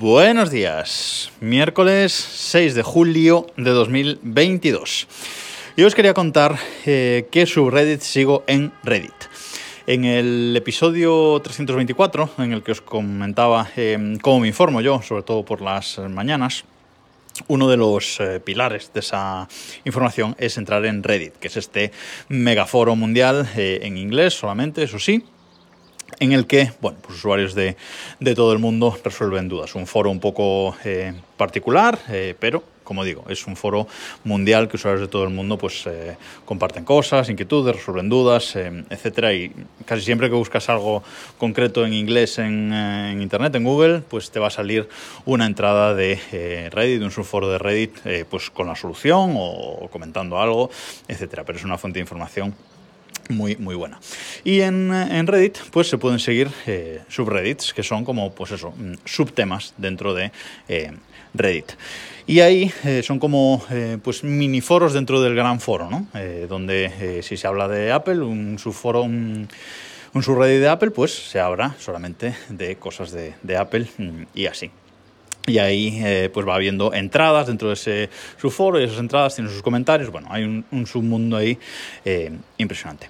Buenos días, miércoles 6 de julio de 2022. Yo os quería contar eh, qué subreddit sigo en Reddit. En el episodio 324, en el que os comentaba eh, cómo me informo yo, sobre todo por las mañanas, uno de los eh, pilares de esa información es entrar en Reddit, que es este megaforo mundial eh, en inglés solamente, eso sí, en el que bueno, pues usuarios de, de, todo el mundo resuelven dudas. Un foro un poco eh, particular, eh, pero como digo, es un foro mundial que usuarios de todo el mundo pues eh, comparten cosas, inquietudes, resuelven dudas, eh, etcétera. Y casi siempre que buscas algo concreto en inglés en, en, internet, en Google, pues te va a salir una entrada de Reddit, un subforo de Reddit, pues con la solución o comentando algo, etcétera. Pero es una fuente de información muy, muy buena. Y en, en, Reddit, pues se pueden seguir eh, subreddits, que son como, pues eso, subtemas dentro de eh, Reddit. Y ahí eh, son como pues mini foros dentro del gran foro, ¿no? Donde si se habla de Apple, un subforo, un, un subreddit de Apple, pues se habla solamente de cosas de, de Apple y así. Y ahí eh, pues va habiendo entradas dentro de ese subforo y esas entradas tienen sus comentarios. Bueno, hay un, un submundo ahí eh, impresionante.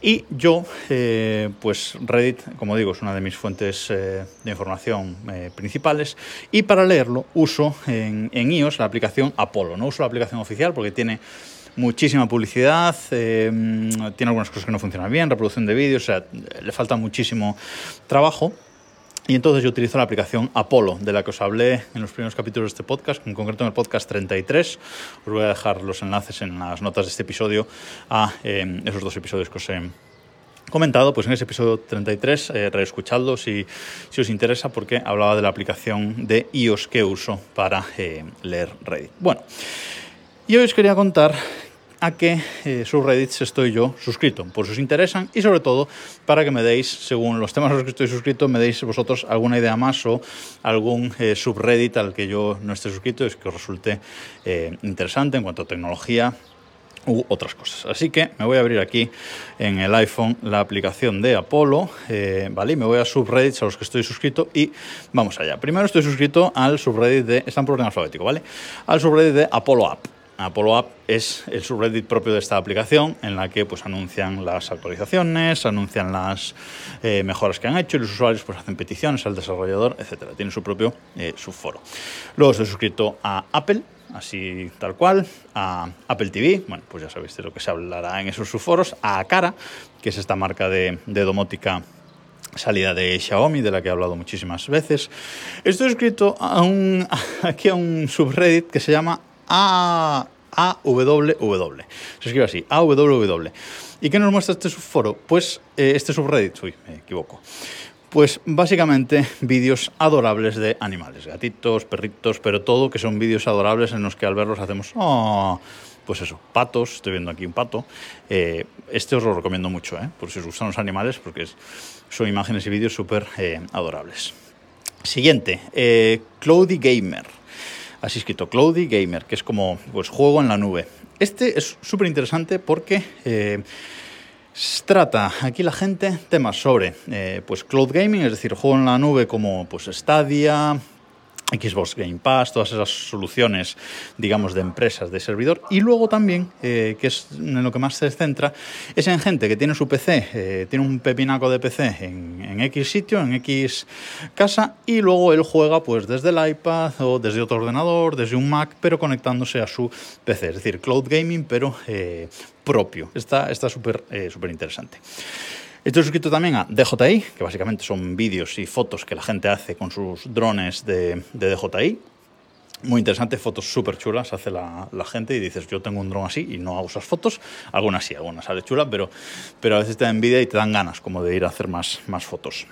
Y yo, eh, pues Reddit, como digo, es una de mis fuentes de información principales. Y para leerlo uso en, iOS la aplicación Apollo. No uso la aplicación oficial porque tiene muchísima publicidad, eh, tiene algunas cosas que no funcionan bien, reproducción de vídeos, o sea, le falta muchísimo trabajo. Y entonces yo utilizo la aplicación Apolo, de la que os hablé en los primeros capítulos de este podcast, en concreto en el podcast 33. Os voy a dejar los enlaces en las notas de este episodio a eh, esos dos episodios que os he comentado, pues en ese episodio 33, eh, reescuchadlo si, si os interesa, porque hablaba de la aplicación de iOS que uso para eh, leer Reddit. Bueno, y hoy os quería contar a qué eh, subreddits estoy yo suscrito, por si os interesan y sobre todo para que me deis, según los temas a los que estoy suscrito, me deis vosotros alguna idea más o algún eh, subreddit al que yo no esté suscrito y que os resulte eh, interesante en cuanto a tecnología u otras cosas. Así que me voy a abrir aquí en el iPhone la aplicación de Apolo, ¿vale? Y me voy a subreddits a los que estoy suscrito y vamos allá. Primero estoy suscrito al subreddit de, están por orden alfabético, ¿vale? Al subreddit de Apolo App. Apollo App es el subreddit propio de esta aplicación en la que pues anuncian las actualizaciones, anuncian las eh, mejoras que han hecho y los usuarios pues hacen peticiones al desarrollador, etcétera. Tiene su propio eh, subforo. Luego estoy suscrito a Apple, así tal cual, a Apple TV, bueno, pues ya sabéis de lo que se hablará en esos subforos, a Cara, que es esta marca de, de domótica salida de Xiaomi, de la que he hablado muchísimas veces. Estoy suscrito a un, aquí a un subreddit que se llama a AWW. Se escribe así, AWW. ¿Y qué nos muestra este subforo? Pues eh, este subreddit, uy, me equivoco. Pues básicamente vídeos adorables de animales, gatitos, perritos, pero todo que son vídeos adorables en los que al verlos hacemos, oh, pues eso, patos, estoy viendo aquí un pato. Eh, este os lo recomiendo mucho, ¿eh? por si os gustan los animales, porque son imágenes y vídeos súper eh, adorables. Siguiente, Cloudy Gamer así escrito, Cloudy Gamer, que es como pues, juego en la nube. Este es súper interesante porque eh, trata aquí la gente temas sobre eh, pues cloud gaming, es decir, juego en la nube como pues Stadia, Xbox Game Pass, todas esas soluciones, digamos, de empresas de servidor. Y luego también, eh, que es en lo que más se centra, es en gente que tiene su PC, eh, tiene un pepinaco de PC en, en, X sitio, en X casa, y luego él juega pues desde el iPad o desde otro ordenador, desde un Mac, pero conectándose a su PC. Es decir, cloud gaming, pero eh, propio. Está súper está interesante. Estoy suscrito también a DJI, que básicamente son vídeos y fotos que la gente hace con sus drones de, de DJI. Muy interesante, fotos súper chulas hace la, la, gente y dices, yo tengo un dron así y no hago esas fotos. Algunas sí, algunas sale chula, pero, pero a veces te da envidia y te dan ganas como de ir a hacer más, más fotos.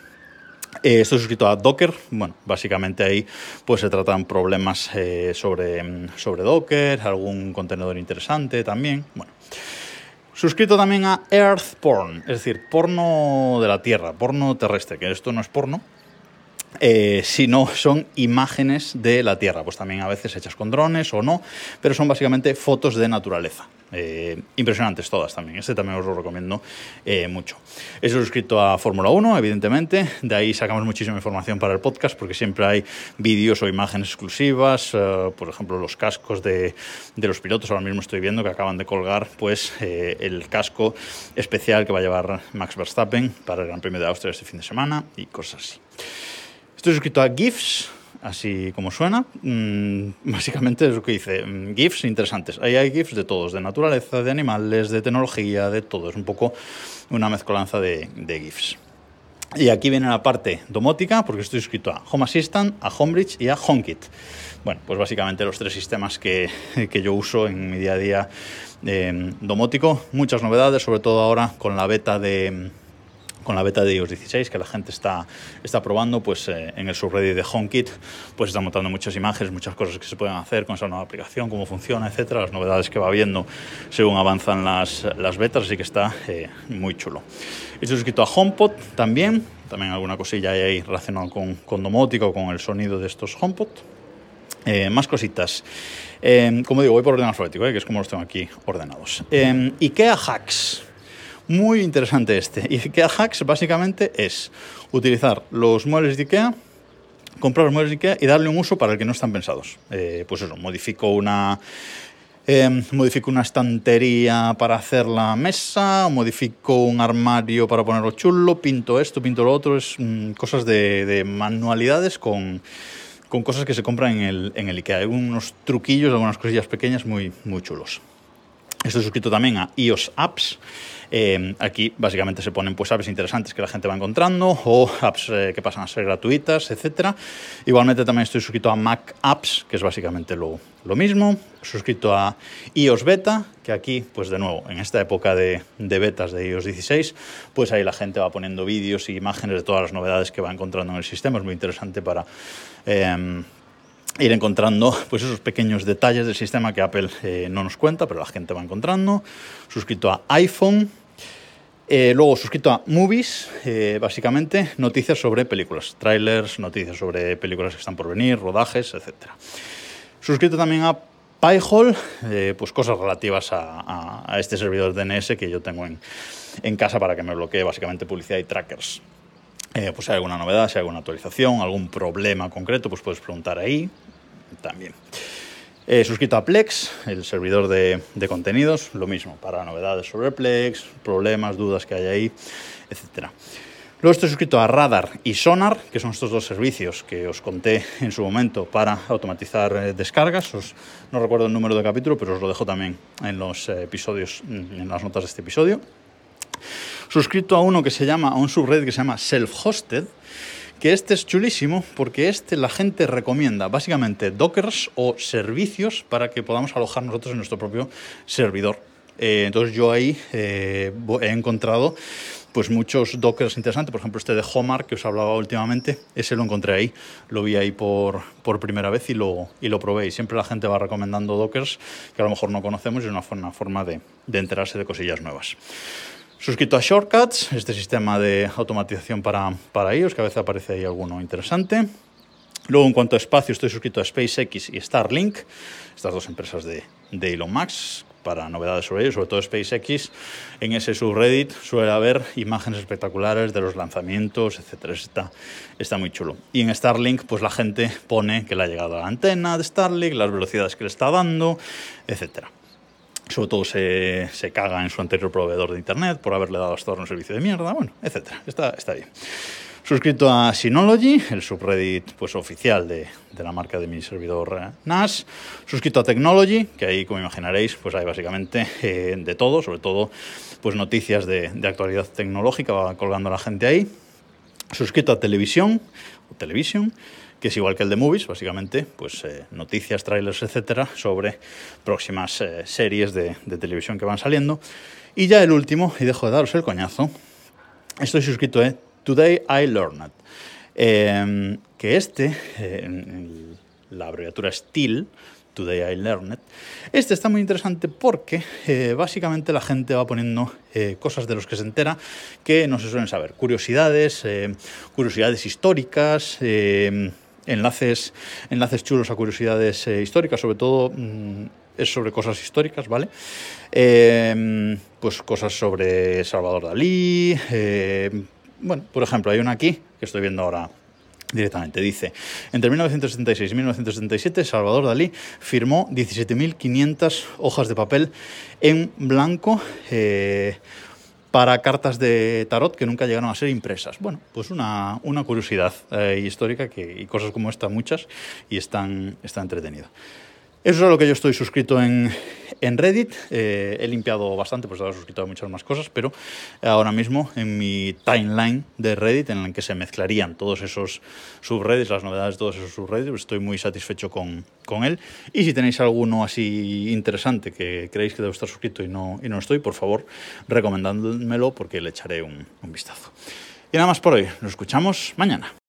Eh, estoy suscrito a Docker, bueno, básicamente ahí pues se tratan problemas eh, sobre, sobre Docker, algún contenedor interesante también, bueno. Suscrito también a Earth Porn, es decir, porno de la Tierra, porno terrestre, que esto no es porno. Eh, si no son imágenes de la Tierra, pues también a veces hechas con drones o no, pero son básicamente fotos de naturaleza. Eh, impresionantes todas también, este también os lo recomiendo eh, mucho. He suscrito a Fórmula 1, evidentemente, de ahí sacamos muchísima información para el podcast porque siempre hay vídeos o imágenes exclusivas, por ejemplo los cascos de, de, los pilotos, ahora mismo estoy viendo que acaban de colgar pues el casco especial que va a llevar Max Verstappen para el Gran Premio de Austria este fin de semana y cosas así. Estoy suscrito a GIFs, así como suena. Mm, básicamente es lo que dice. Mm, GIFs interesantes. Ahí hay GIFs de todos, de naturaleza, de animales, de tecnología, de todo. Es un poco una mezcolanza de, GIFs. Y aquí viene la parte domótica, porque estoy suscrito a Home Assistant, a Homebridge y a HomeKit. Bueno, pues básicamente los tres sistemas que, que yo uso en mi día a día eh, domótico. Muchas novedades, sobre todo ahora con la beta de con la beta de iOS 16 que la gente está, está probando, pues eh, en el subreddit de HomeKit pues están montando muchas imágenes, muchas cosas que se pueden hacer con esa nueva aplicación, cómo funciona, etcétera, las novedades que va viendo según avanzan las, las betas, así que está eh, muy chulo. Estoy suscrito a HomePod también, también alguna cosilla hay ahí relacionada con, con domótica o con el sonido de estos HomePod. Eh, más cositas. como digo, voy por orden alfabético, que es como los tengo aquí ordenados. IKEA Hacks. Muy interesante este. IKEA Hacks básicamente es utilizar los muebles de IKEA, comprar los muebles de IKEA y darle un uso para el que no están pensados. Eh, pues eso, modifico una... Em, modifico una estantería para hacer la mesa, modifico un armario para ponerlo chulo, pinto esto, pinto lo otro, es mm, cosas de, manualidades con, con, cosas que se compran en el, en el IKEA. Hay unos truquillos, algunas cosillas pequeñas muy, muy chulos. Estoy suscrito también a iOS Apps. Eh, aquí básicamente se ponen pues apps interesantes que la gente va encontrando o apps eh, que pasan a ser gratuitas, etcétera. Igualmente también estoy suscrito a Mac Apps, que es básicamente lo, lo mismo. Suscrito a iOS Beta, que aquí, pues de nuevo, en esta época de, de, betas de iOS 16, pues ahí la gente va poniendo vídeos y imágenes de todas las novedades que va encontrando en el sistema. Es muy interesante para... Eh, ir encontrando pues esos pequeños detalles del sistema que Apple no nos cuenta, pero la gente va encontrando. Suscrito a iPhone, eh, luego suscrito a Movies, eh, básicamente noticias sobre películas, trailers, noticias sobre películas que están por venir, rodajes, etc. Suscrito también a Pyhole, eh, pues cosas relativas a, este servidor DNS que yo tengo en, en, casa para que me bloquee básicamente publicidad y trackers. pues si hay alguna novedad, si hay alguna actualización, algún problema concreto, pues puedes preguntar ahí también. He suscrito a Plex, el servidor de, contenidos, lo mismo, para novedades sobre Plex, problemas, dudas que hay ahí, etc. Luego estoy suscrito a Radar y Sonar, que son estos dos servicios que os conté en su momento para automatizar eh, descargas. no recuerdo el número de capítulo, pero os lo dejo también en los eh, episodios, en las notas de este episodio. Suscrito a uno que se llama, a un subred que se llama Self-Hosted, que este es chulísimo porque este la gente recomienda básicamente dockers o servicios para que podamos alojar nosotros en nuestro propio servidor. Eh, entonces yo ahí eh, he encontrado pues muchos dockers interesantes, por ejemplo este de Homar que os hablaba últimamente, ese lo encontré ahí, lo vi ahí por, por primera vez y lo, y lo probé. Y siempre la gente va recomendando dockers que a lo mejor no conocemos y es una, forma de, de enterarse de cosillas nuevas. Suscrito a Shortcuts, este sistema de automatización para, para ellos, que a veces aparece ahí alguno interesante. Luego, en cuanto a espacio, estoy suscrito a SpaceX y Starlink, estas dos empresas de, de Elon Musk, para novedades sobre ellos, sobre todo SpaceX. En ese subreddit suele haber imágenes espectaculares de los lanzamientos, etcétera. Está, está muy chulo. Y en Starlink, pues la gente pone que le ha llegado a la antena de Starlink, las velocidades que le está dando, etcétera sobre todo se, se, caga en su anterior proveedor de internet por haberle dado a Store un servicio de mierda, bueno, etcétera. Está, está bien. Suscrito a Synology, el subreddit pues, oficial de, de la marca de mi servidor eh, NAS. Suscrito a Technology, que ahí, como imaginaréis, pues hay básicamente eh, de todo, sobre todo pues, noticias de, de actualidad tecnológica, va colgando la gente ahí. Suscrito a Televisión, o que es igual que el de Movies, básicamente, pues eh, noticias, trailers, etcétera, sobre próximas eh, series de, televisión que van saliendo. Y ya el último, y dejo de daros el coñazo, estoy suscrito a Today I Learned, em, que este, la abreviatura es TIL, Today I Learned. Este está muy interesante porque eh, básicamente la gente va poniendo eh, cosas de los que se entera que no se suelen saber. Curiosidades, eh, curiosidades históricas, enlaces, enlaces chulos a curiosidades históricas, sobre todo mm, es sobre cosas históricas, ¿vale? pues cosas sobre Salvador Dalí. bueno, por ejemplo, hay una aquí que estoy viendo ahora directamente. Dice, entre 1976 y 1977 Salvador Dalí firmó 17.500 hojas de papel en blanco eh, para cartas de tarot que nunca llegaron a ser impresas. Bueno, pues una, curiosidad eh, histórica que, y cosas como esta muchas y están, está entretenido. Eso es a lo que yo estoy suscrito en, en Reddit. Eh, he limpiado bastante, pues he suscrito a muchas más cosas, pero ahora mismo en mi timeline de Reddit, en el que se mezclarían todos esos subreddits, las novedades de todos esos subreddits, pues estoy muy satisfecho con, con, él. Y si tenéis alguno así interesante que creéis que debo estar suscrito y no, y no estoy, por favor, recomendádmelo porque le echaré un, un vistazo. Y nada más por hoy. Nos escuchamos mañana.